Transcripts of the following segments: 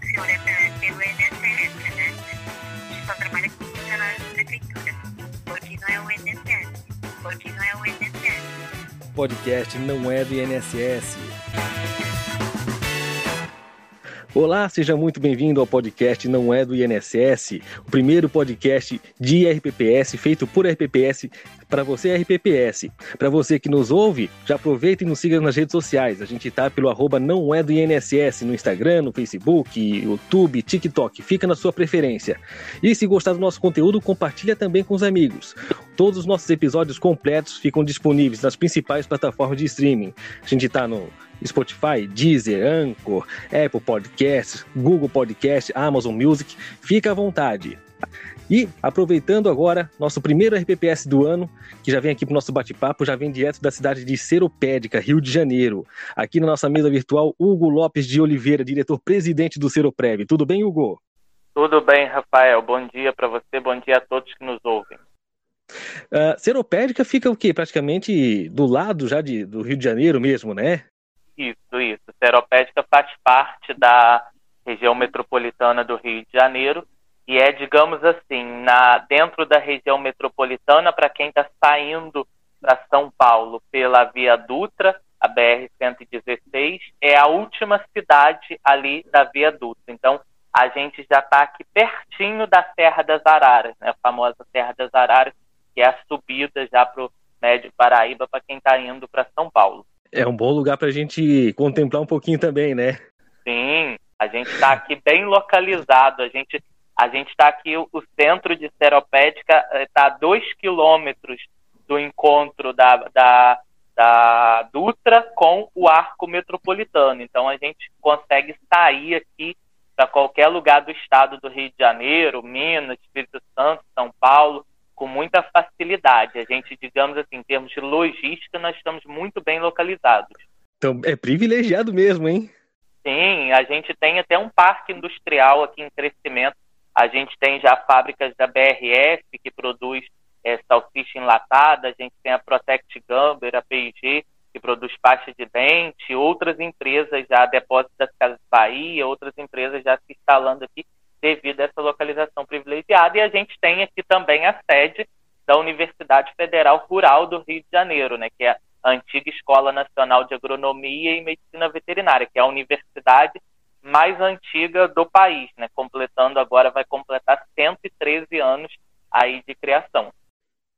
funciona pelo INSS, né? Só trabalha com funcionários da prefeitura. Não é o INSS. Não é o INSS. Podcast não é do INSS. Olá, seja muito bem-vindo ao podcast Não é do INSS, o primeiro podcast de RPPS feito por RPPS para você RPPS. Para você que nos ouve, já aproveita e nos siga nas redes sociais. A gente tá pelo arroba Não é do INSS no Instagram, no Facebook, YouTube, TikTok. Fica na sua preferência. E se gostar do nosso conteúdo, compartilha também com os amigos. Todos os nossos episódios completos ficam disponíveis nas principais plataformas de streaming. A gente está no Spotify, Deezer, Anchor, Apple Podcasts, Google Podcast, Amazon Music. Fica à vontade. E aproveitando agora nosso primeiro RPPS do ano, que já vem aqui para o nosso bate-papo, já vem direto da cidade de Seropédica, Rio de Janeiro. Aqui na nossa mesa virtual, Hugo Lopes de Oliveira, diretor-presidente do Seroprev. Tudo bem, Hugo? Tudo bem, Rafael. Bom dia para você, bom dia a todos que nos ouvem. Uh, Seropédica fica o quê? Praticamente do lado já de, do Rio de Janeiro mesmo, né? Isso, isso. Seropédica faz parte da região metropolitana do Rio de Janeiro e é, digamos assim, na dentro da região metropolitana, para quem está saindo para São Paulo pela Via Dutra, a BR-116, é a última cidade ali da Via Dutra. Então, a gente já está aqui pertinho da Serra das Araras, né, a famosa Serra das Araras, que é a subida já para o Médio Paraíba para quem está indo para São Paulo. É um bom lugar para a gente contemplar um pouquinho também, né? Sim, a gente está aqui bem localizado. A gente a gente está aqui, o centro de Seropédica está eh, a dois quilômetros do encontro da, da, da Dutra com o arco metropolitano. Então a gente consegue sair aqui para qualquer lugar do estado do Rio de Janeiro, Minas, Espírito Santo, São Paulo, com muita facilidade. A gente, digamos assim, em termos de logística, nós estamos muito bem localizados. Então é privilegiado mesmo, hein? Sim, a gente tem até um parque industrial aqui em crescimento. A gente tem já fábricas da BRF que produz é, salsicha enlatada, a gente tem a Protect Gamber, a P&G, que produz pasta de dente, outras empresas já, Depósito das Casas Bahia, outras empresas já se instalando aqui devido a essa localização privilegiada. E a gente tem aqui também a sede da Universidade Federal Rural do Rio de Janeiro, né, que é a antiga Escola Nacional de Agronomia e Medicina Veterinária, que é a universidade mais antiga do país, né, completando agora, vai completar 113 anos aí de criação.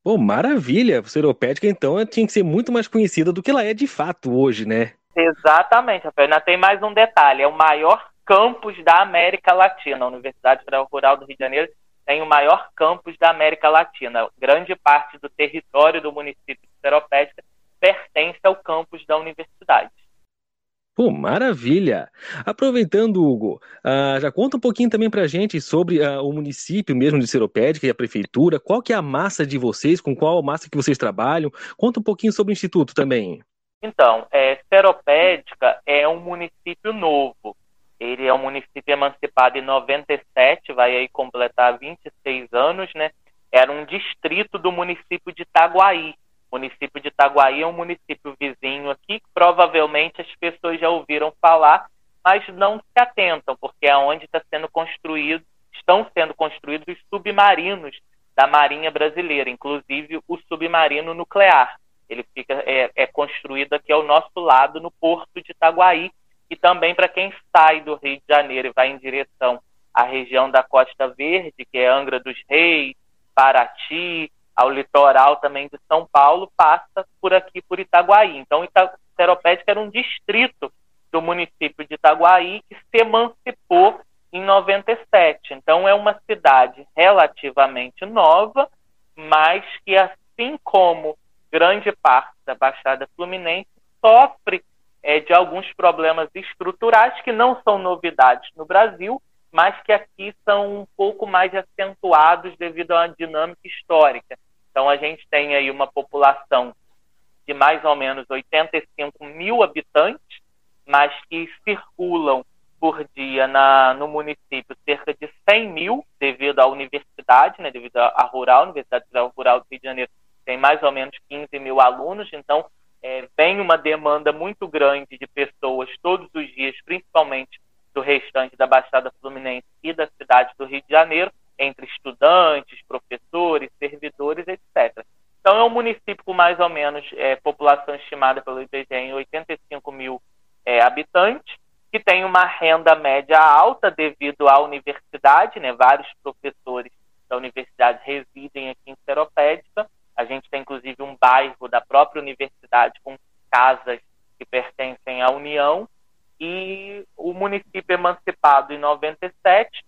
Pô, maravilha! A Seropédica, então, tinha que ser muito mais conhecida do que ela é de fato hoje, né? Exatamente, Rafael. Ainda tem mais um detalhe: é o maior campus da América Latina. A Universidade Federal Rural do Rio de Janeiro tem o maior campus da América Latina. Grande parte do território do município de Seropédica pertence ao campus da universidade. Pô, maravilha! Aproveitando, Hugo, uh, já conta um pouquinho também pra gente sobre uh, o município mesmo de Seropédica e a prefeitura. Qual que é a massa de vocês, com qual massa que vocês trabalham? Conta um pouquinho sobre o Instituto também. Então, é, Seropédica é um município novo. Ele é um município emancipado em 97, vai aí completar 26 anos, né? Era um distrito do município de Itaguaí. O município de Itaguaí é um município vizinho aqui, que provavelmente as pessoas já ouviram falar, mas não se atentam, porque é onde está sendo construído, estão sendo construídos os submarinos da Marinha Brasileira, inclusive o submarino nuclear. Ele fica é, é construído aqui ao nosso lado, no porto de Itaguaí, e também para quem sai do Rio de Janeiro e vai em direção à região da Costa Verde, que é Angra dos Reis, Paraty, ao litoral também de São Paulo, passa por aqui, por Itaguaí. Então, Seropédica era um distrito do município de Itaguaí que se emancipou em 97. Então, é uma cidade relativamente nova, mas que, assim como grande parte da Baixada Fluminense, sofre é, de alguns problemas estruturais que não são novidades no Brasil, mas que aqui são um pouco mais acentuados devido uma dinâmica histórica. Então, a gente tem aí uma população de mais ou menos 85 mil habitantes, mas que circulam por dia na, no município cerca de 100 mil, devido à universidade, né, devido à rural, Universidade Rural do Rio de Janeiro tem mais ou menos 15 mil alunos, então é, vem uma demanda muito grande de pessoas todos os dias, principalmente do restante da Baixada Fluminense e da cidade do Rio de Janeiro, entre estudantes, professores, servidores, etc. Então, é um município com mais ou menos é, população estimada pelo IBGE em 85 mil é, habitantes, que tem uma renda média alta devido à universidade, né? vários professores da universidade residem aqui em Seropédica. A gente tem, inclusive, um bairro da própria universidade com casas que pertencem à União. E o município emancipado em 97,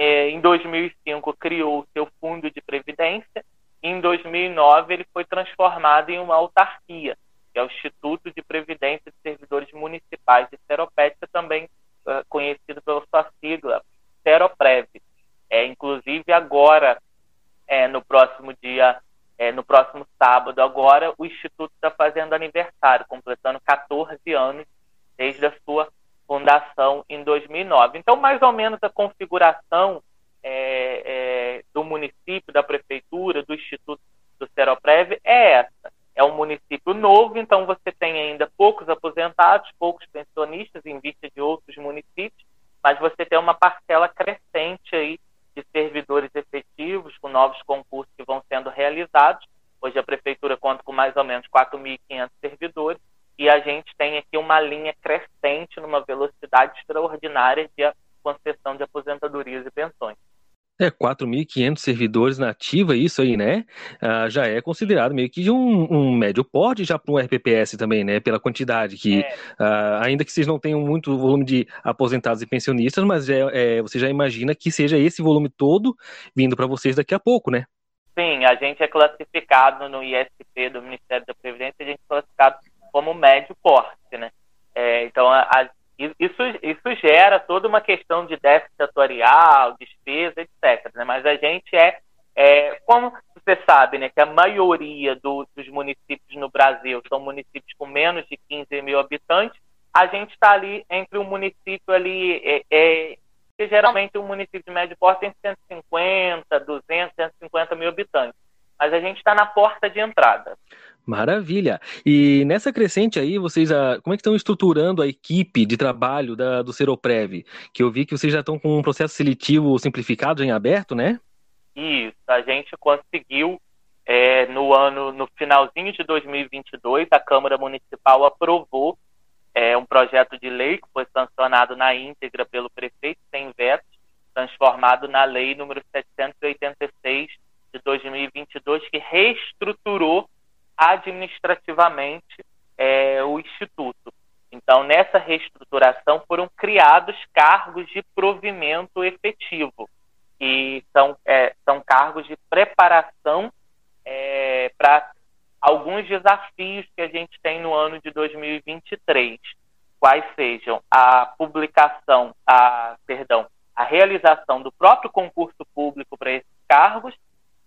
eh, em 2005 criou o seu fundo de previdência. E em 2009 ele foi transformado em uma autarquia, que é o Instituto de Previdência de Servidores Municipais de Seropédica, também uh, conhecido pela sua sigla, Seroprev. É, inclusive agora, é, no próximo dia, é, no próximo sábado, agora o Instituto está fazendo aniversário, completando 14 anos desde a sua fundação em 2009. Então, mais ou menos a configuração é, é, do município, da prefeitura, do Instituto do Seroprev é essa. É um município novo, então você tem ainda poucos aposentados, poucos pensionistas em vista de outros municípios, mas você tem uma parcela crescente aí de servidores efetivos, com novos concursos que vão sendo realizados. Hoje a prefeitura conta com mais ou menos 4.500 servidores e a gente tem aqui uma linha velocidade extraordinária de concessão de aposentadorias e pensões. É, 4.500 servidores na ativa, isso aí, né? Ah, já é considerado meio que um, um médio porte já para um RPPS também, né? Pela quantidade que, é. ah, ainda que vocês não tenham muito volume de aposentados e pensionistas, mas é, é, você já imagina que seja esse volume todo vindo para vocês daqui a pouco, né? Sim, a gente é classificado no ISP do Ministério da Previdência, a gente é classificado como médio porte, né? É, então, a, isso, isso gera toda uma questão de déficit atuarial, despesa, etc. Né? Mas a gente é, é, como você sabe, né, que a maioria do, dos municípios no Brasil são municípios com menos de 15 mil habitantes, a gente está ali entre um município ali, é, é, que geralmente um município de médio porte tem 150, 200, 150 mil habitantes. Mas a gente está na porta de entrada. Maravilha. E nessa crescente aí, vocês como é que estão estruturando a equipe de trabalho da, do Seroprev? Que eu vi que vocês já estão com um processo seletivo simplificado em aberto, né? Isso, a gente conseguiu é, no ano, no finalzinho de 2022, a Câmara Municipal aprovou é, um projeto de lei que foi sancionado na íntegra pelo prefeito sem veto, transformado na lei número 786 de 2022, que reestruturou administrativamente é, o Instituto. Então, nessa reestruturação foram criados cargos de provimento efetivo, que são, é, são cargos de preparação é, para alguns desafios que a gente tem no ano de 2023, quais sejam a publicação, a perdão, a realização do próprio concurso público para esses cargos,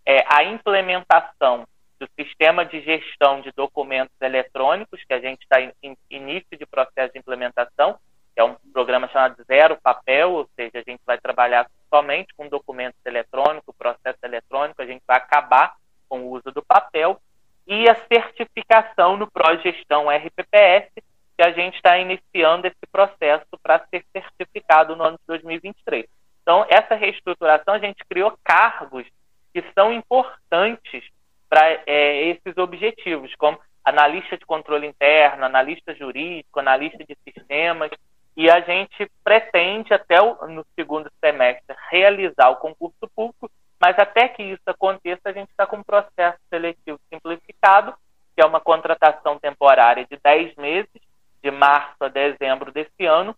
é, a implementação do sistema de gestão de documentos eletrônicos, que a gente está em início de processo de implementação, que é um programa chamado Zero Papel, ou seja, a gente vai trabalhar somente com documentos eletrônicos, processo eletrônico, a gente vai acabar com o uso do papel, e a certificação no Progestão RPPS, que a gente está iniciando esse processo para ser certificado no ano de 2023. Então, essa reestruturação, a gente criou cargos que são importantes para é, esses objetivos, como analista de controle interno, analista jurídico, analista de sistemas, e a gente pretende até o, no segundo semestre realizar o concurso público, mas até que isso aconteça, a gente está com um processo seletivo simplificado, que é uma contratação temporária de 10 meses, de março a dezembro desse ano,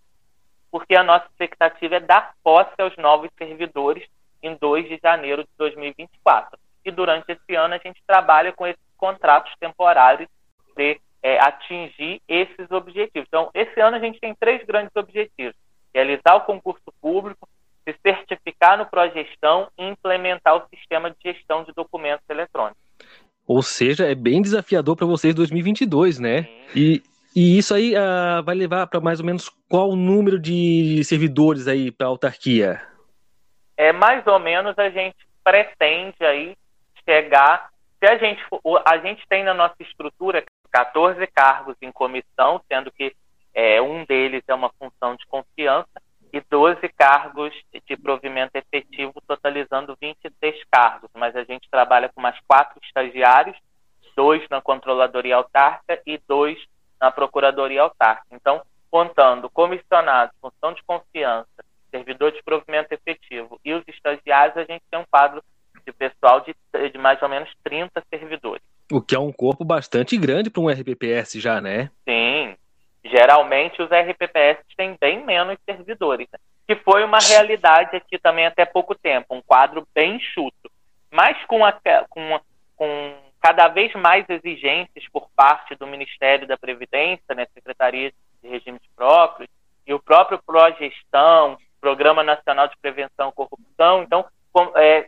porque a nossa expectativa é dar posse aos novos servidores em 2 de janeiro de 2024 e durante esse ano a gente trabalha com esses contratos temporários de é, atingir esses objetivos. Então, esse ano a gente tem três grandes objetivos: realizar o concurso público, se certificar no Progestão e implementar o sistema de gestão de documentos eletrônicos. Ou seja, é bem desafiador para vocês 2022, né? E, e isso aí uh, vai levar para mais ou menos qual número de servidores aí para a autarquia? É mais ou menos a gente pretende aí chegar. Se a gente, a gente tem na nossa estrutura 14 cargos em comissão, sendo que é, um deles é uma função de confiança, e 12 cargos de provimento efetivo, totalizando 26 cargos. Mas a gente trabalha com mais quatro estagiários, dois na controladoria autárquica e dois na procuradoria autárquica. Então, contando comissionados, função de confiança, servidor de provimento efetivo e os estagiários, a gente tem um quadro de pessoal de, de mais ou menos 30 servidores. O que é um corpo bastante grande para um RPPS já, né? Sim. Geralmente os RPPS têm bem menos servidores, né? que foi uma realidade aqui também até pouco tempo, um quadro bem enxuto. Mas com, a, com, com cada vez mais exigências por parte do Ministério da Previdência, né, Secretaria de Regimes Próprios, e o próprio Progestão, Programa Nacional de Prevenção à Corrupção, então é,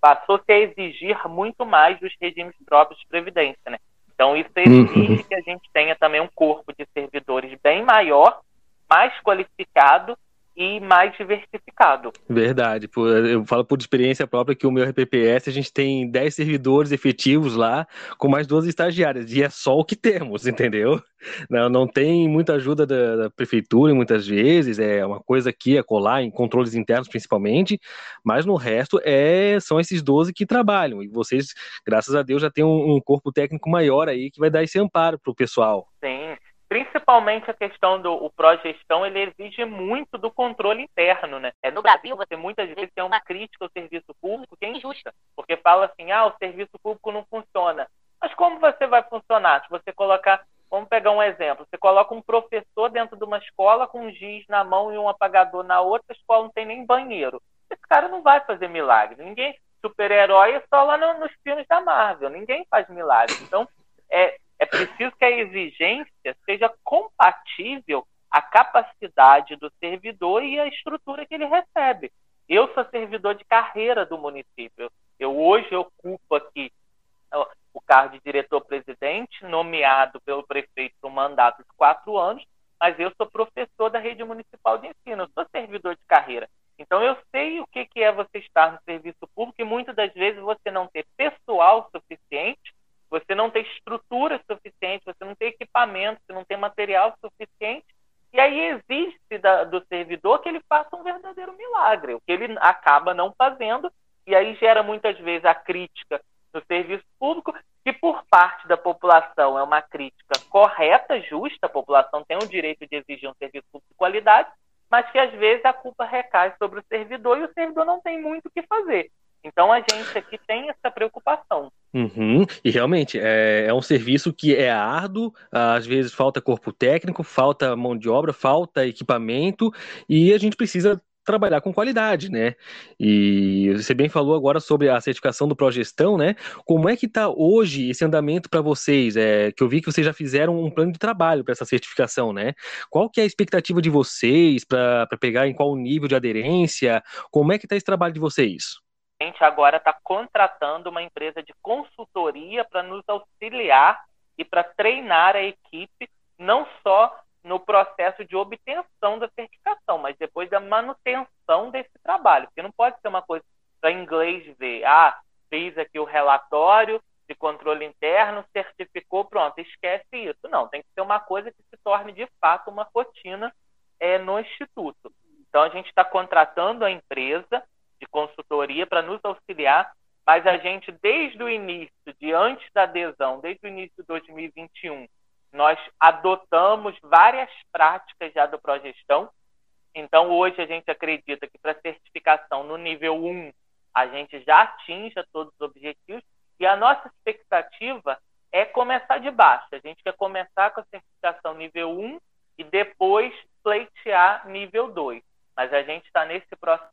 passou-se a exigir muito mais dos regimes próprios de previdência, né? Então isso exige uhum. que a gente tenha também um corpo de servidores bem maior, mais qualificado e mais diversificado. Verdade. Eu falo por experiência própria que o meu RPPS, a gente tem 10 servidores efetivos lá, com mais duas estagiárias, e é só o que temos, entendeu? Não, não tem muita ajuda da, da prefeitura, muitas vezes, é uma coisa aqui a colar, em controles internos principalmente, mas no resto é, são esses 12 que trabalham, e vocês, graças a Deus, já tem um, um corpo técnico maior aí que vai dar esse amparo para o pessoal. Sim, principalmente a questão do o pró-gestão, ele exige muito do controle interno, né? É, no Brasil, você muitas vezes tem uma crítica ao serviço público que é injusta, porque fala assim, ah, o serviço público não funciona. Mas como você vai funcionar? Se você colocar, vamos pegar um exemplo, você coloca um professor dentro de uma escola com um giz na mão e um apagador na outra, a escola não tem nem banheiro. Esse cara não vai fazer milagre. Ninguém, super-herói é só lá no, nos filmes da Marvel, ninguém faz milagre. Então, é, é preciso que a exigência seja compatível à capacidade do servidor e à estrutura que ele recebe. Eu sou servidor de carreira do município. Eu hoje ocupo aqui o cargo de diretor-presidente, nomeado pelo prefeito por um mandato de quatro anos, mas eu sou professor da rede municipal de ensino, eu sou servidor de carreira. Então eu sei o que é você estar no serviço público e muitas das vezes você não ter pessoal suficiente você não tem estrutura suficiente, você não tem equipamento, você não tem material suficiente, e aí exige-se do servidor que ele faça um verdadeiro milagre, que ele acaba não fazendo, e aí gera muitas vezes a crítica no serviço público, que por parte da população é uma crítica correta, justa, a população tem o direito de exigir um serviço público de qualidade, mas que às vezes a culpa recai sobre o servidor e o servidor não tem muito o que fazer. Então a gente aqui tem essa preocupação. Uhum. E realmente é, é, um serviço que é árduo, às vezes falta corpo técnico, falta mão de obra, falta equipamento e a gente precisa trabalhar com qualidade, né? E você bem falou agora sobre a certificação do Progestão, né? Como é que está hoje esse andamento para vocês? É, que eu vi que vocês já fizeram um plano de trabalho para essa certificação, né? Qual que é a expectativa de vocês para pegar em qual nível de aderência? Como é que está esse trabalho de vocês? a gente agora está contratando uma empresa de consultoria para nos auxiliar e para treinar a equipe, não só no processo de obtenção da certificação, mas depois da manutenção desse trabalho. Porque não pode ser uma coisa para inglês ver, ah, fiz aqui o relatório de controle interno, certificou, pronto, esquece isso. Não, tem que ser uma coisa que se torne de fato uma rotina é, no Instituto. Então, a gente está contratando a empresa de consultoria para nos auxiliar, mas a gente, desde o início, de antes da adesão, desde o início de 2021, nós adotamos várias práticas já do Progestão. Então, hoje, a gente acredita que para certificação no nível 1, a gente já atinja todos os objetivos, e a nossa expectativa é começar de baixo. A gente quer começar com a certificação nível 1 e depois pleitear nível 2. Mas a gente está nesse processo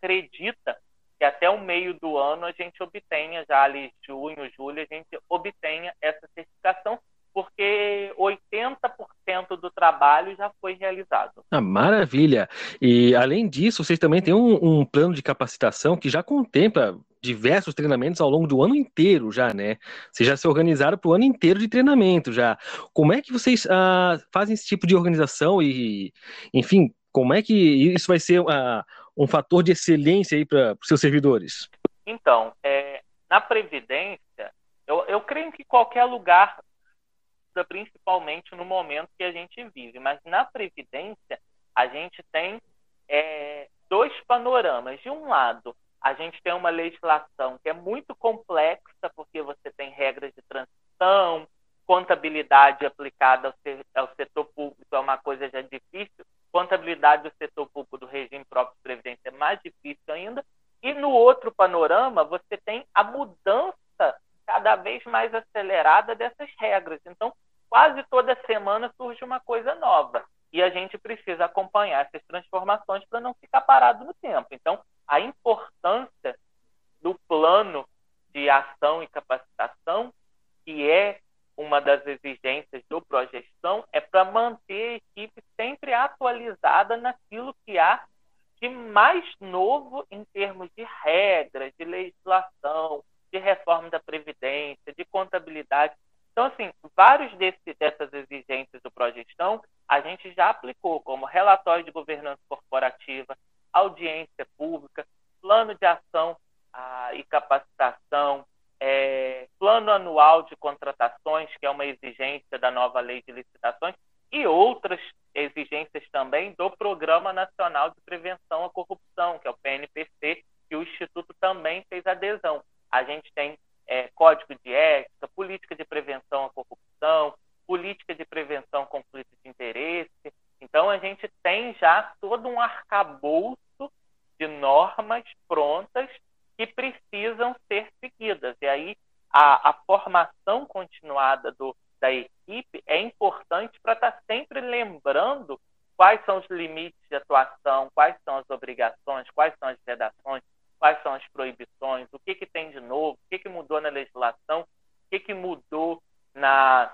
acredita que até o meio do ano a gente obtenha, já ali junho, julho, a gente obtenha essa certificação, porque 80% do trabalho já foi realizado. Ah, maravilha! E além disso, vocês também têm um, um plano de capacitação que já contempla diversos treinamentos ao longo do ano inteiro já, né? Vocês já se organizaram para o ano inteiro de treinamento já. Como é que vocês ah, fazem esse tipo de organização e, enfim, como é que isso vai ser uh, um fator de excelência aí para os seus servidores? Então, é, na Previdência, eu, eu creio que qualquer lugar, principalmente no momento que a gente vive, mas na Previdência, a gente tem é, dois panoramas. De um lado, a gente tem uma legislação que é muito complexa, porque você tem regras de transição, contabilidade aplicada ao, setor público é uma coisa já difícil, contabilidade do setor público do regime próprio de previdência é mais difícil ainda, e no outro panorama você tem a mudança cada vez mais acelerada dessas regras. Então, quase toda semana surge uma coisa nova e a gente precisa acompanhar essas transformações para não ficar parado no tempo. Então, a importância do plano de ação e capacitação, que é uma das exigências do Progestão, é para manter a equipe sempre atualizada naquilo que há de mais novo em termos de regras, de legislação, de reforma da Previdência, de contabilidade. Então, assim, vários desse, dessas exigências do Progestão a gente já aplicou, como relatório de governança corporativa, audiência pública, plano de ação ah, e capacitação, é, plano anual de contratações, que é uma exigência da nova lei de licitações, e outras exigências também do Programa Nacional de Prevenção à Corrupção, que é o PNPC, que o Instituto também fez adesão. A gente tem é, código de ética, política de prevenção à corrupção, política de prevenção a conflitos de interesse. Então, a gente tem já todo um arcabouço de normas prontas que precisam ser seguidas. E aí, a, a formação continuada do, da equipe é importante para estar tá sempre lembrando quais são os limites de atuação, quais são as obrigações, quais são as redações, quais são as proibições, o que, que tem de novo, o que, que mudou na legislação, o que, que mudou na,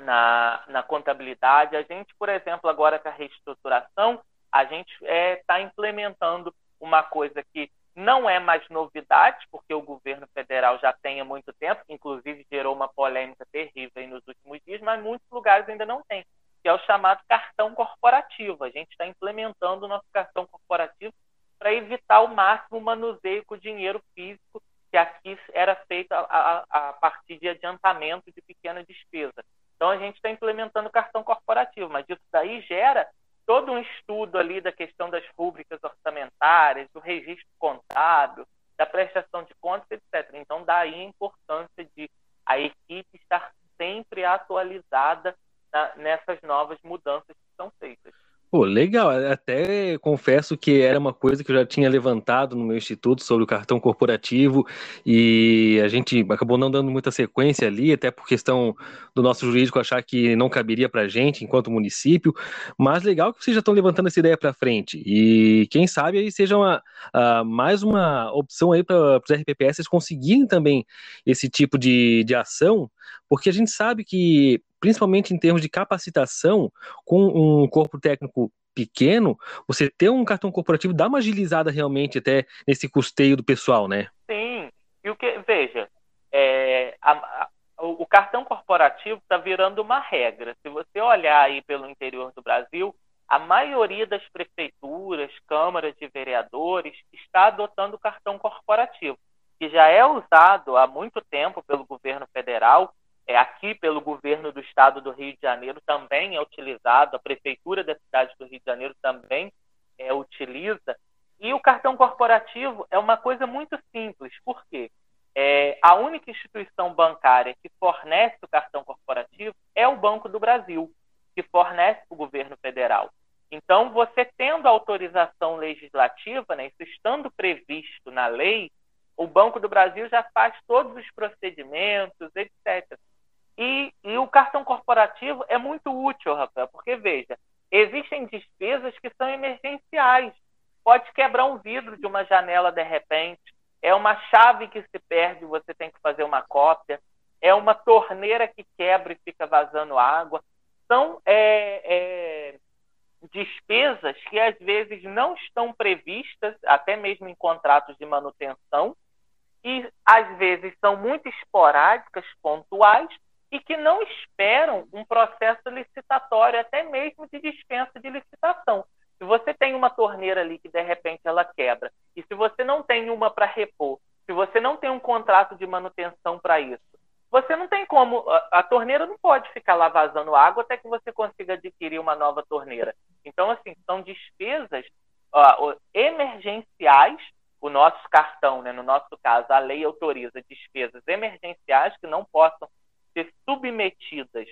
na, na contabilidade. A gente, por exemplo, agora com a reestruturação, a gente está é, tá implementando uma coisa que não é mais novidade, porque o governo federal já tem há muito tempo, inclusive gerou uma polêmica terrível nos últimos dias, mas muitos lugares ainda não tem, que é o chamado cartão corporativo. A gente está implementando o nosso cartão corporativo para evitar ao máximo o manuseio com dinheiro físico, que aqui era feito a, a, a partir de adiantamento de pequena despesa. Então a gente está implementando o cartão corporativo, mas isso daí gera todo um estudo ali da das rubricas orçamentárias, do registro contábil, da prestação de contas, etc. Então daí a importância de a equipe estar sempre atualizada na, nessas novas mudanças que são feitas. Pô, legal. Até confesso que era uma coisa que eu já tinha levantado no meu instituto sobre o cartão corporativo e a gente acabou não dando muita sequência ali, até por questão do nosso jurídico achar que não caberia para a gente enquanto município. Mas legal que vocês já estão levantando essa ideia para frente e quem sabe aí seja uma, uh, mais uma opção aí para os RPPS conseguirem também esse tipo de, de ação, porque a gente sabe que principalmente em termos de capacitação, com um corpo técnico pequeno, você ter um cartão corporativo dá uma agilizada realmente até nesse custeio do pessoal, né? Sim. E o que, veja, é, a, a, o, cartão corporativo está virando uma regra. Se você olhar aí pelo interior do Brasil, a maioria das prefeituras, câmaras de vereadores está adotando o cartão corporativo, que já é usado há muito tempo pelo governo federal é, aqui pelo governo estado do Rio de Janeiro também é utilizado, a prefeitura da cidade do Rio de Janeiro também é, utiliza. E o cartão corporativo é uma coisa muito simples, por quê? É, a única instituição bancária que fornece o cartão corporativo é o Banco do Brasil, que fornece o governo federal. Então, você tendo autorização legislativa, né, isso estando previsto na lei, o Banco do Brasil já faz todos os procedimentos, etc. E, corporativo é muito útil, Rafael, porque veja, existem despesas que são emergenciais. Pode quebrar um vidro de uma janela de repente, é uma chave que se perde, você tem que fazer uma cópia, é uma torneira que quebra e fica vazando água. São é, é, despesas que às vezes não estão previstas, até mesmo em contratos de manutenção, e às vezes são muito esporádicas, pontuais, e que não esperam um processo licitatório, até mesmo de dispensa de licitação. Se você tem uma torneira ali que de repente ela quebra, e se você não tem uma para repor, se você não tem um contrato de manutenção para isso, você não tem como. A, a, torneira não pode ficar lá vazando água até que você consiga adquirir uma nova torneira. Então, assim, são despesas ó, emergenciais, o nosso cartão, né, no nosso caso, a lei autoriza despesas emergenciais que não possam ser submetidas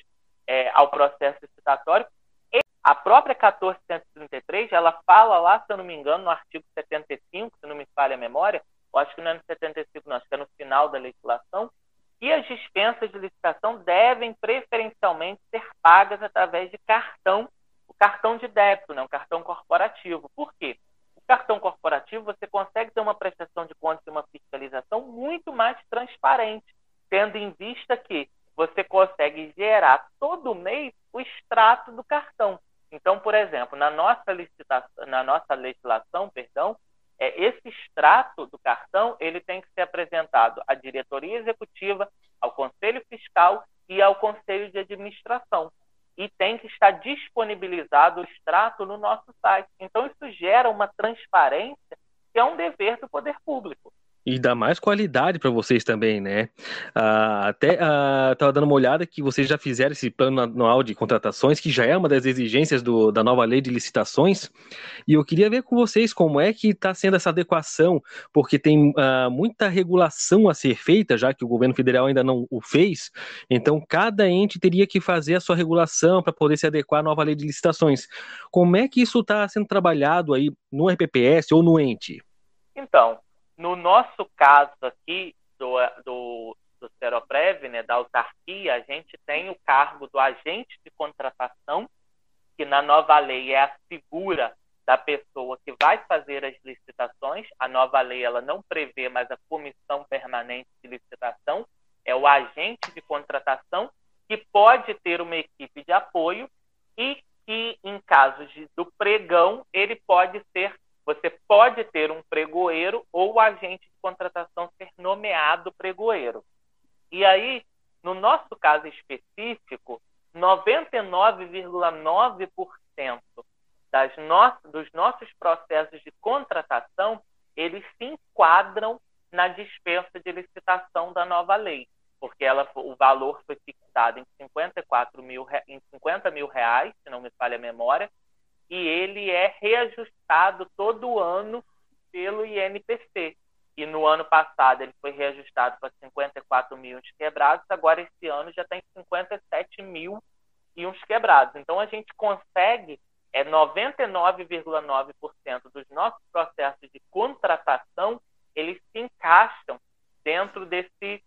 é, ao processo licitatório. E a própria 1433, ela fala lá, se eu não me engano, no artigo 75, se não me falha a memória, eu acho que não é no 75, não, acho que é no final da legislação, que as dispensas de licitação devem preferencialmente ser pagas através de cartão, o cartão de débito, né, um cartão corporativo. Por quê? O cartão corporativo você consegue ter uma prestação de contas e uma fiscalização muito mais transparente, tendo em vista que você consegue gerar todo mês o extrato do cartão. Então, por exemplo, na nossa licitação, na nossa legislação, perdão, é, esse extrato do cartão ele tem que ser apresentado à diretoria executiva, ao conselho fiscal e ao conselho de administração. E tem que estar disponibilizado o extrato no nosso site. Então, isso gera uma transparência que é um dever do poder público. E dá mais qualidade para vocês também, né? Ah, até estava ah, dando uma olhada que vocês já fizeram esse plano anual de contratações, que já é uma das exigências do, da nova lei de licitações. E eu queria ver com vocês como é que está sendo essa adequação, porque tem ah, muita regulação a ser feita, já que o governo federal ainda não o fez. Então, cada ente teria que fazer a sua regulação para poder se adequar à nova lei de licitações. Como é que isso está sendo trabalhado aí no RPPS ou no ente? Então, no nosso caso aqui, do, do, do Seroprev, né, da autarquia, a gente tem o cargo do agente de contratação, que na nova lei é a figura da pessoa que vai fazer as licitações. A nova lei ela não prevê mais a comissão permanente de licitação, é o agente de contratação que pode ter uma equipe de apoio e que, em casos de, do pregão, ele pode ser você pode ter um pregoeiro ou o agente de contratação ser nomeado pregoeiro. E aí, no nosso caso específico, 99,9% das no... dos nossos processos de contratação, eles se enquadram na dispensa de licitação da nova lei, porque ela, o valor foi fixado em 54 mil, em 50 mil reais, se não me falha a memória, e ele é reajustado todo ano pelo INPC. E no ano passado ele foi reajustado para 54 mil uns quebrados, agora esse ano já tem 57 mil e uns quebrados. Então a gente consegue é 99,9% dos nossos processos de contratação eles se encaixam dentro desse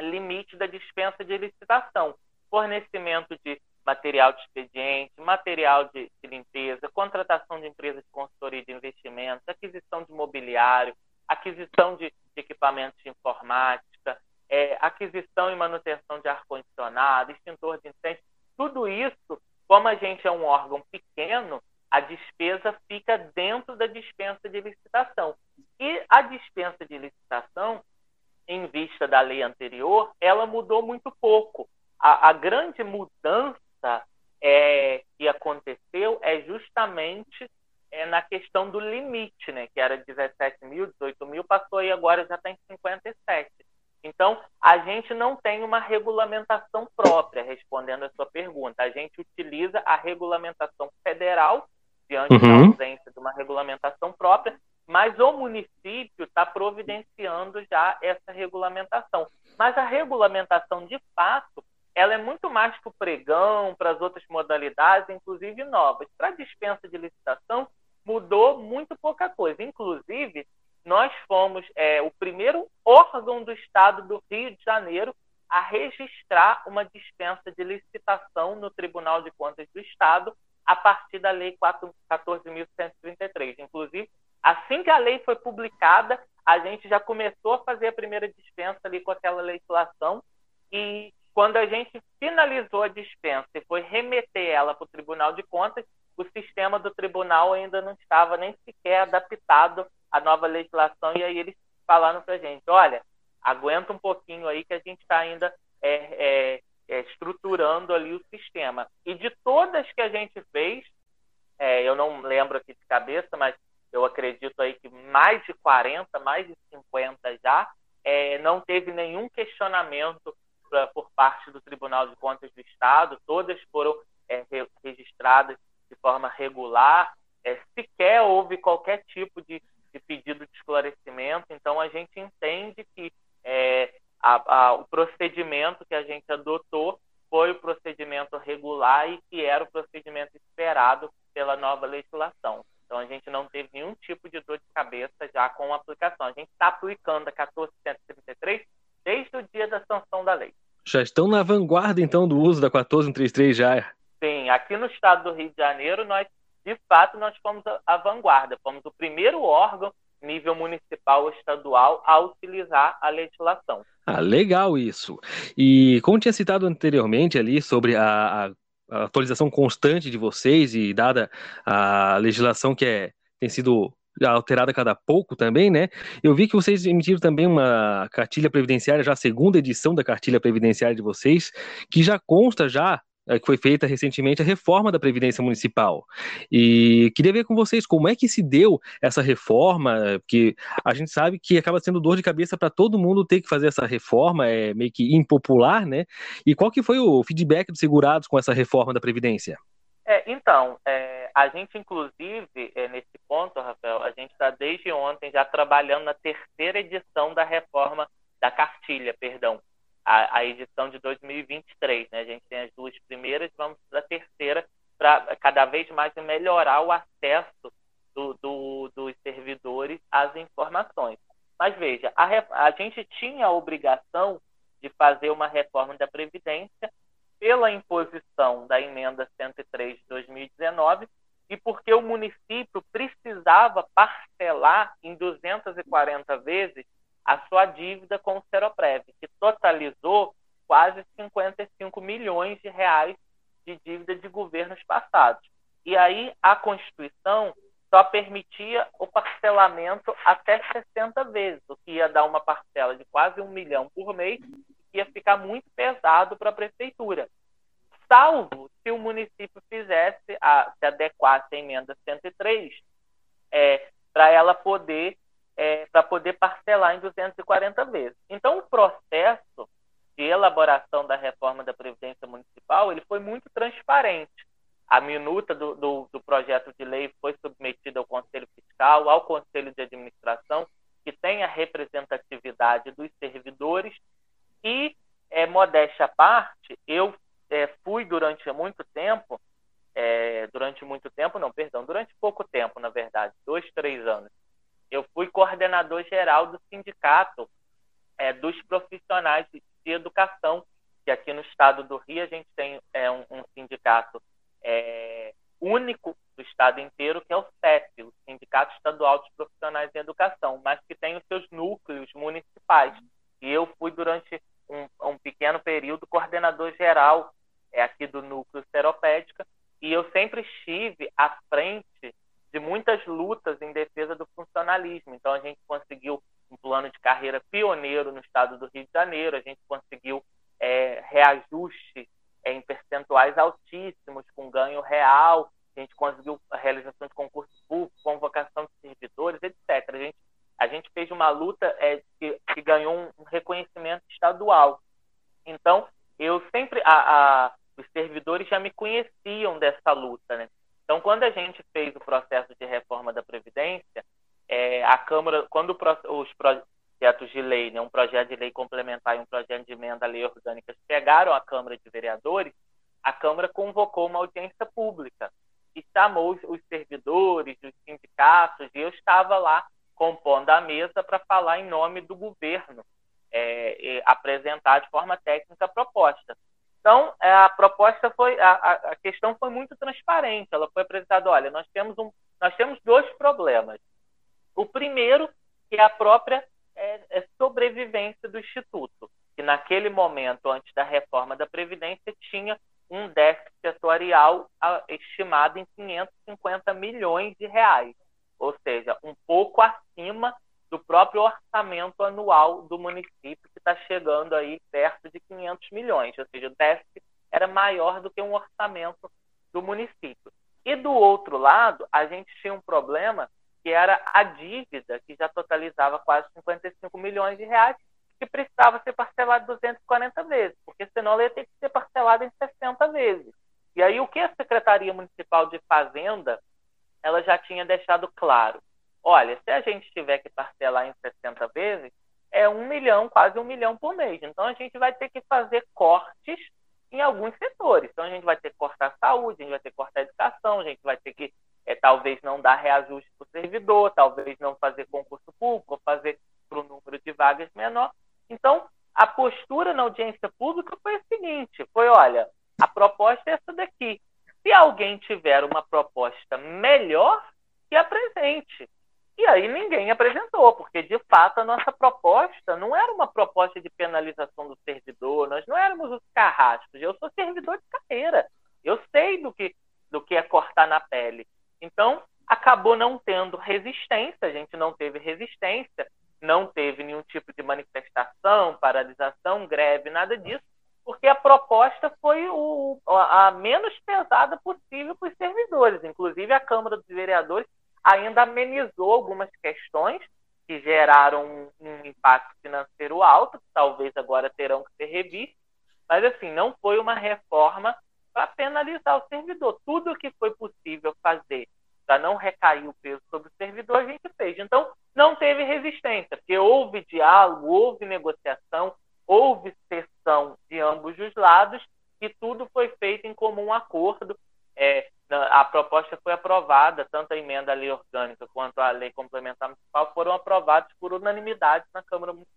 limite da dispensa de licitação. Fornecimento de material de expediente, material de, de limpeza, contratação de empresas de consultoria de investimentos, aquisição de mobiliário, aquisição de, de equipamentos de informática, é, aquisição e manutenção de ar-condicionado, extintor de incêndio, tudo isso, como a gente é um órgão pequeno, a despesa fica dentro da dispensa de licitação. E a dispensa de licitação, em vista da lei anterior, ela mudou muito pouco. A, a grande mudança é, que aconteceu é justamente é, na questão do limite, né, que era 17 mil, 18 mil, passou e agora já está em 57. Então, a gente não tem uma regulamentação própria, respondendo a sua pergunta. A gente utiliza a regulamentação federal, diante uhum. da ausência de uma regulamentação própria, mas o município está providenciando já essa regulamentação. Mas a regulamentação, de fato, ela é muito mais para o pregão, para as outras modalidades, inclusive novas. Para a dispensa de licitação, mudou muito pouca coisa. Inclusive, nós fomos é, o primeiro órgão do Estado do Rio de Janeiro a registrar uma dispensa de licitação no Tribunal de Contas do Estado a partir da Lei 14.133. Inclusive, assim que a lei foi publicada, a gente já começou a fazer a primeira dispensa ali com aquela legislação e quando a gente finalizou a dispensa e foi remeter ela para o Tribunal de Contas, o sistema do tribunal ainda não estava nem sequer adaptado à nova legislação, e aí eles falaram para a gente: olha, aguenta um pouquinho aí que a gente está ainda é, é, é, estruturando ali o sistema. E de todas que a gente fez, é, eu não lembro aqui de cabeça, mas eu acredito aí que mais de 40, mais de 50 já, é, não teve nenhum questionamento pra, por parte do Tribunal de Contas do Estado, todas foram é, registradas de forma regular. é, sequer houve qualquer tipo de, de, pedido de esclarecimento, então a gente entende que é, a, a, o procedimento que a gente adotou foi o procedimento regular e que era o procedimento esperado pela nova legislação. Então, a gente não teve nenhum tipo de dor de cabeça já com a aplicação. A gente está aplicando a 1433 desde o dia da sanção da lei. Já estão na vanguarda, então, do uso da 1433 já. Sim, aqui no estado do Rio de Janeiro, nós, de fato, nós fomos a vanguarda. Fomos o primeiro órgão, nível municipal ou estadual, a utilizar a legislação. Ah, legal isso. E como tinha citado anteriormente ali sobre a, a atualização constante de vocês e dada a legislação que é, tem sido alterada a cada pouco também, né? Eu vi que vocês emitiram também uma cartilha previdenciária, já a segunda edição da cartilha previdenciária de vocês, que já consta já é, que foi feita recentemente a reforma da Previdência Municipal. E queria ver com vocês como é que se deu essa reforma, porque a gente sabe que acaba sendo dor de cabeça para todo mundo ter que fazer essa reforma, é meio que impopular, né? E qual que foi o feedback dos segurados com essa reforma da Previdência? É, então, é, a gente, inclusive, é, nesse ponto, Rafael, a gente está desde ontem já trabalhando na terceira edição da reforma da cartilha, perdão, a, a edição de 2023. Né? A gente tem as duas primeiras, vamos para a terceira, para cada vez mais melhorar o acesso do, do, dos servidores às informações. Mas veja, a, a gente tinha a obrigação de fazer uma reforma da Previdência pela imposição da emenda 103 de 2019 e porque o município precisava parcelar em 240 vezes a sua dívida com o Seroprev, que totalizou quase 55 milhões de reais de dívida de governos passados. E aí a Constituição só permitia o parcelamento até 60 vezes, o que ia dar uma parcela de quase um milhão por mês, ia ficar muito pesado para a prefeitura. Salvo se o município fizesse, a, se adequasse à emenda 103, é, para ela poder é, para poder parcelar em 240 vezes. Então, o processo de elaboração da reforma da Previdência Municipal ele foi muito transparente. A minuta do, do, do projeto de lei foi submetida ao Conselho Fiscal, ao Conselho de Administração, que tem a representatividade dos servidores, e, é, modéstia à parte, eu é, fui durante muito tempo, é, durante muito tempo, não, perdão, durante pouco tempo, na verdade, dois, três anos, eu fui coordenador geral do sindicato é, dos profissionais de, educação, que aqui no estado do Rio a gente tem é, um, um sindicato é, único do estado inteiro, que é o CEP, o Sindicato Estadual dos Profissionais em Educação, mas que tem os seus núcleos municipais. E eu fui, durante um, um pequeno período, coordenador geral é, aqui do núcleo Seropédica, e eu sempre estive à frente de muitas lutas em defesa do funcionalismo. Então, a gente conseguiu um plano de carreira pioneiro no estado do Rio de Janeiro, a gente conseguiu é, reajuste é, em percentuais altíssimos, com ganho real, a gente conseguiu a realização de concurso público, convocação de servidores, etc. A gente, a gente fez uma luta é, que, que, ganhou um, reconhecimento estadual. Então, eu sempre, a, a, os servidores já me conheciam dessa luta, né? Então, quando a gente fez o processo de reforma da Previdência, é, a Câmara, quando os projetos de lei, né, um projeto de lei complementar e um projeto de emenda à lei orgânica chegaram à Câmara de Vereadores, a Câmara convocou uma audiência pública e chamou os, os servidores, os sindicatos, e eu estava lá compondo a mesa para falar em nome do governo, é, apresentar de forma técnica a proposta. Então, é, a proposta foi, a, a questão foi muito transparente. Ela foi apresentada, olha, nós temos, um, nós temos dois problemas. O primeiro, que é a própria é, é sobrevivência do Instituto, que naquele momento, antes da reforma da Previdência, tinha um déficit atuarial estimado em 550 milhões de reais, ou seja, um pouco acima do próprio orçamento anual do município, que está chegando aí perto de 500 milhões, ou seja, o déficit era maior do que um orçamento do município. E do outro lado, a gente tinha um problema que era a dívida, que já totalizava quase 55 milhões de reais, que precisava ser parcelada 240 vezes, porque senão ela ia ter que ser parcelada em 60 vezes. E aí, o que a Secretaria Municipal de Fazenda ela já tinha deixado claro: olha, se a gente tiver que parcelar em 60 vezes, é um milhão, quase um milhão por mês. Então a gente vai ter que fazer cortes em alguns setores. Então a gente vai ter que cortar a saúde, a gente vai ter que cortar a educação, a gente vai ter que é, talvez não dar reajuste para o servidor, talvez não fazer concurso público, fazer para o número de vagas menor. Então, a postura na audiência pública foi a seguinte: foi, olha, a proposta é essa daqui. Se alguém tiver uma proposta melhor, que apresente. E aí ninguém apresentou, porque de fato a nossa proposta não era uma proposta de penalização do servidor, nós não éramos os carrascos. Eu sou servidor de carreira, eu sei do que, do que é cortar na pele. Então, acabou não tendo resistência, a gente não teve resistência, não teve nenhum tipo de manifestação, paralisação, greve, nada disso, proposta foi o, a menos pesada possível para os servidores. Inclusive, a Câmara dos Vereadores ainda amenizou algumas questões que geraram um, um impacto financeiro alto, que talvez agora terão que ser revistos, mas assim, não foi uma reforma para penalizar o servidor. Tudo o que foi possível fazer para não recair o peso sobre o servidor, a gente fez. Então, não teve resistência, porque houve diálogo, houve negociação, houve os lados e tudo foi feito em comum acordo. É, a proposta foi aprovada, tanto a emenda à lei orgânica quanto a lei complementar municipal foram aprovados por unanimidade na Câmara Municipal.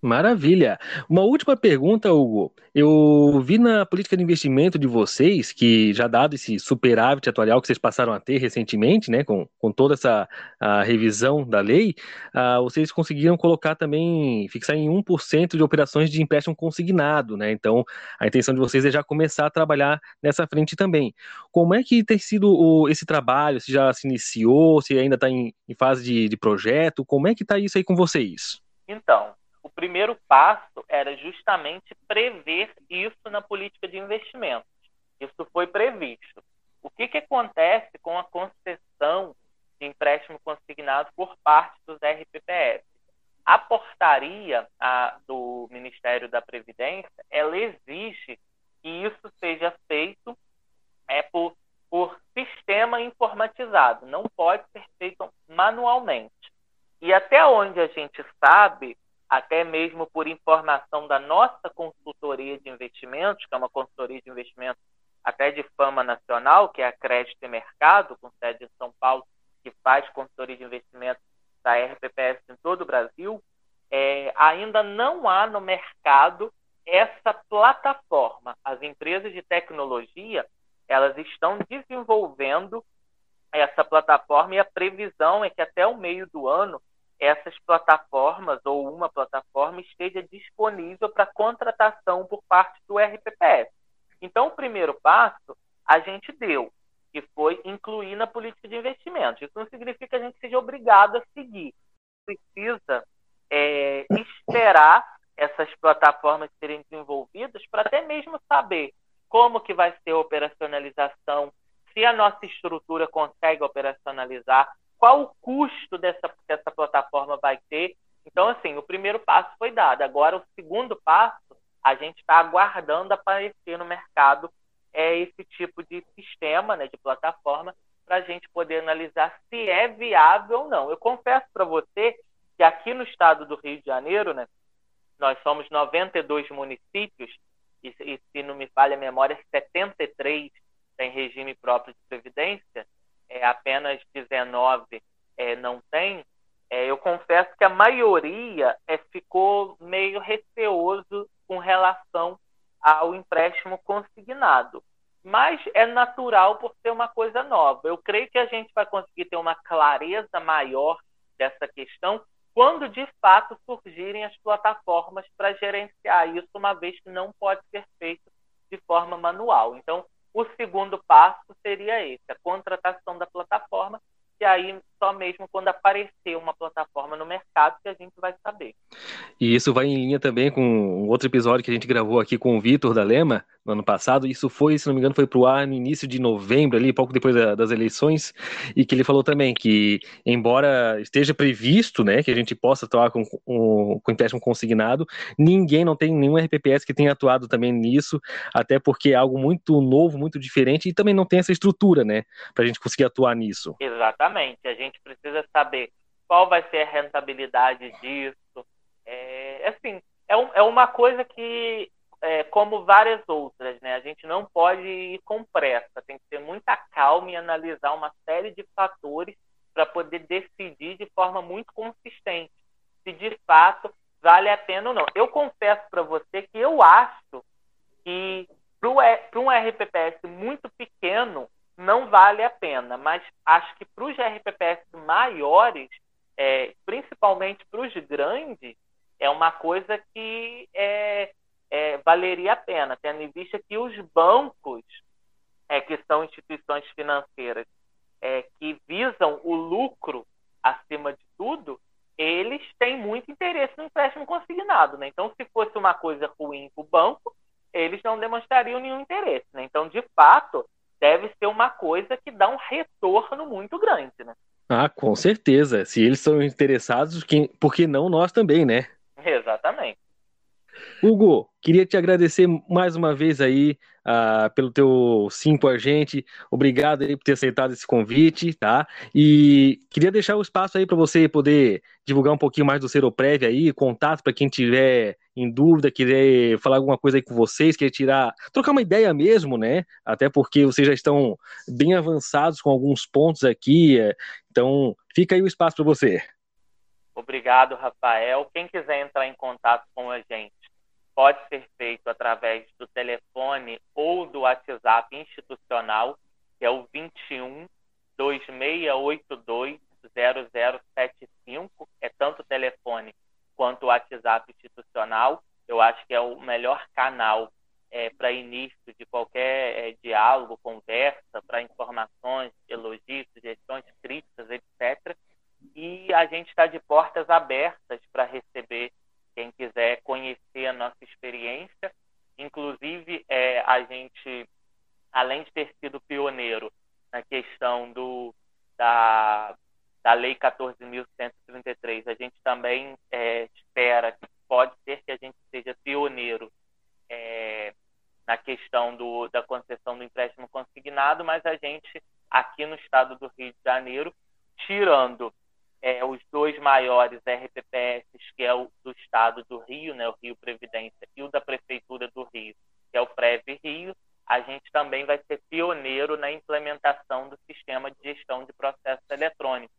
Maravilha. Uma última pergunta, Hugo. Eu vi na política de investimento de vocês que, já dado esse superávit atuarial que vocês passaram a ter recentemente, né, com, com toda essa revisão da lei, uh, vocês conseguiram colocar também, fixar em 1% de operações de empréstimo consignado, né? Então, a intenção de vocês é já começar a trabalhar nessa frente também. Como é que tem sido o, esse trabalho? Se já se iniciou, se ainda está em, em, fase de, de projeto? Como é que está isso aí com vocês? Então, o primeiro passo era justamente prever isso na política de investimentos. Isso foi previsto. O que, que acontece com a concessão de empréstimo consignado por parte dos RPPS? A portaria a, do Ministério da Previdência, ela exige que isso seja feito é, por, por sistema informatizado, não pode ser feito manualmente. E até onde a gente sabe, até mesmo por informação da nossa consultoria de investimentos, que é uma consultoria de investimentos até de fama nacional, que é a Crédito e Mercado, com sede em São Paulo, que faz consultoria de investimentos da RPPS em todo o Brasil, é, ainda não há no mercado essa plataforma. As empresas de tecnologia elas estão desenvolvendo essa plataforma e a previsão é que até o meio do ano essas plataformas ou uma plataforma esteja disponível para contratação por parte do RPPS. Então, o primeiro passo a gente deu, que foi incluir na política de investimentos. Isso não significa que a gente seja obrigado a seguir. Precisa é, esperar essas plataformas serem desenvolvidas para até mesmo saber como que vai ser a operacionalização, se a nossa estrutura consegue operacionalizar, qual o custo dessa, que essa plataforma vai ter. Então, assim, o primeiro passo foi dado. Agora, o segundo passo, a gente está aguardando aparecer no mercado é esse tipo de sistema, né, de plataforma, para a gente poder analisar se é viável ou não. Eu confesso para você que aqui no estado do Rio de Janeiro, né, nós somos 92 municípios, e, e se não me falha a memória, 73 tem regime próprio de previdência, é, apenas 19 é, não tem, é, eu confesso que a maioria é, ficou meio receoso com relação ao empréstimo consignado. Mas é natural por ser uma coisa nova. Eu creio que a gente vai conseguir ter uma clareza maior dessa questão quando de fato surgirem as plataformas para gerenciar isso, uma vez que não pode ser feito de forma manual. Então, o segundo passo seria esse, a contratação da plataforma, e aí só mesmo quando aparecer uma plataforma no mercado que a gente vai saber. E isso vai em linha também com outro episódio que a gente gravou aqui com o Vitor da Lema no ano passado. Isso foi, se não me engano, foi para o ar no início de novembro, ali, pouco depois da, das eleições, e que ele falou também que, embora esteja previsto né, que a gente possa atuar com, com, com empréstimo consignado, ninguém, não tem nenhum RPPS que tenha atuado também nisso, até porque é algo muito novo, muito diferente, e também não tem essa estrutura, né, para a gente conseguir atuar nisso. Exatamente. A gente precisa saber qual vai ser a rentabilidade disso. É, assim, é, um, é uma coisa que é, como várias outras, né? A gente não pode ir com pressa, tem que ter muita calma e analisar uma série de fatores para poder decidir de forma muito consistente se de fato vale a pena ou não. Eu confesso para você que eu acho que para um RPPS muito pequeno não vale a pena, mas acho que para os RPPS maiores, é, principalmente para os grandes, é uma coisa que é, é, valeria a pena, tendo em vista que os bancos, é, que são instituições financeiras é, que visam o lucro acima de tudo, eles têm muito interesse no empréstimo consignado. Né? Então, se fosse uma coisa ruim para o banco, eles não demonstrariam nenhum interesse. Né? Então, de fato, deve ser uma coisa que dá um retorno muito grande. Né? Ah, com certeza. Se eles são interessados, por que não nós também, né? Exatamente. Hugo, queria te agradecer mais uma vez aí uh, pelo teu sim com a gente. Obrigado aí por ter aceitado esse convite, tá? E queria deixar o espaço aí para você poder divulgar um pouquinho mais do Seroprev aí, contato para quem tiver em dúvida, quiser falar alguma coisa aí com vocês, quer tirar, trocar uma ideia mesmo, né? Até porque vocês já estão bem avançados com alguns pontos aqui, é, então fica aí o espaço para você. Obrigado, Rafael. Quem quiser entrar em contato com a gente, pode ser feito através do telefone ou do WhatsApp institucional, que é o 21 2682 0075, é tanto o telefone quanto o WhatsApp institucional. Eu acho que é o melhor canal é, para início de qualquer é, diálogo, conversa, para informações, elogios, sugestões, críticas, etc. E a gente está de portas abertas para receber quem quiser conhecer a nossa experiência. Inclusive, é, a gente, além de ter sido pioneiro na questão do, da, da Lei 14.133, a gente também é, espera que pode ser que a gente seja pioneiro é, na questão do, da concessão do empréstimo consignado, mas a gente, aqui no estado do Rio de Janeiro, tirando é, os dois maiores RPPS, que é o do Estado do Rio, né, o Rio Previdência, e o da Prefeitura do Rio, que é o Prev Rio, a gente também vai ser pioneiro na implementação do sistema de gestão de processos eletrônicos,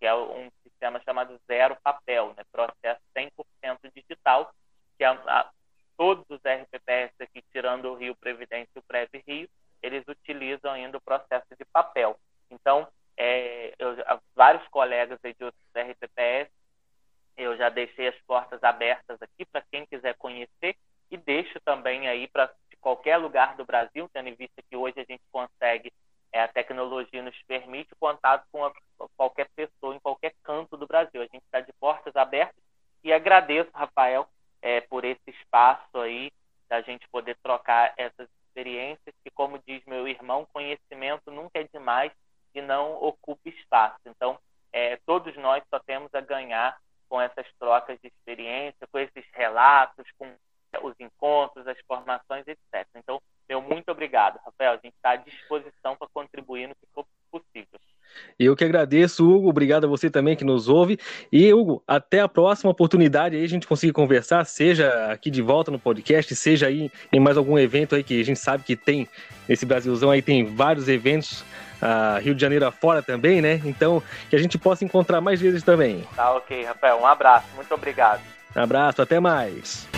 que é um sistema chamado Zero Papel, né, processo 100% digital, que a, a, todos os RPPS aqui, tirando o Rio Previdência e o Prev Rio, eles utilizam ainda o processo de papel. Então, é, vários colegas de outros RPPS, eu já deixei as portas abertas aqui para quem quiser conhecer e deixo também aí para qualquer lugar do Brasil, tendo em vista que hoje a gente consegue, é, a tecnologia nos permite contato com a, qualquer pessoa em qualquer canto do Brasil. A gente está de portas abertas e agradeço, Rafael, é, por esse espaço aí, da gente poder trocar essas experiências, que como diz meu irmão, conhecimento nunca é demais e não ocupa espaço. Então, é, todos nós só temos a ganhar com essas trocas de experiência, com esses relatos, com os encontros, as formações, etc. Então, meu muito obrigado, Rafael. A gente está à disposição para contribuir no que for possível. Eu que agradeço, Hugo. Obrigado a você também que nos ouve. E, Hugo, até a próxima oportunidade aí a gente conseguir conversar, seja aqui de volta no podcast, seja aí em mais algum evento aí que a gente sabe que tem nesse Brasilzão aí, tem vários eventos uh, Rio de Janeiro afora também, né? Então, que a gente possa encontrar mais vezes também. Tá ok, Rafael. Um abraço. Muito obrigado. Um abraço, até mais.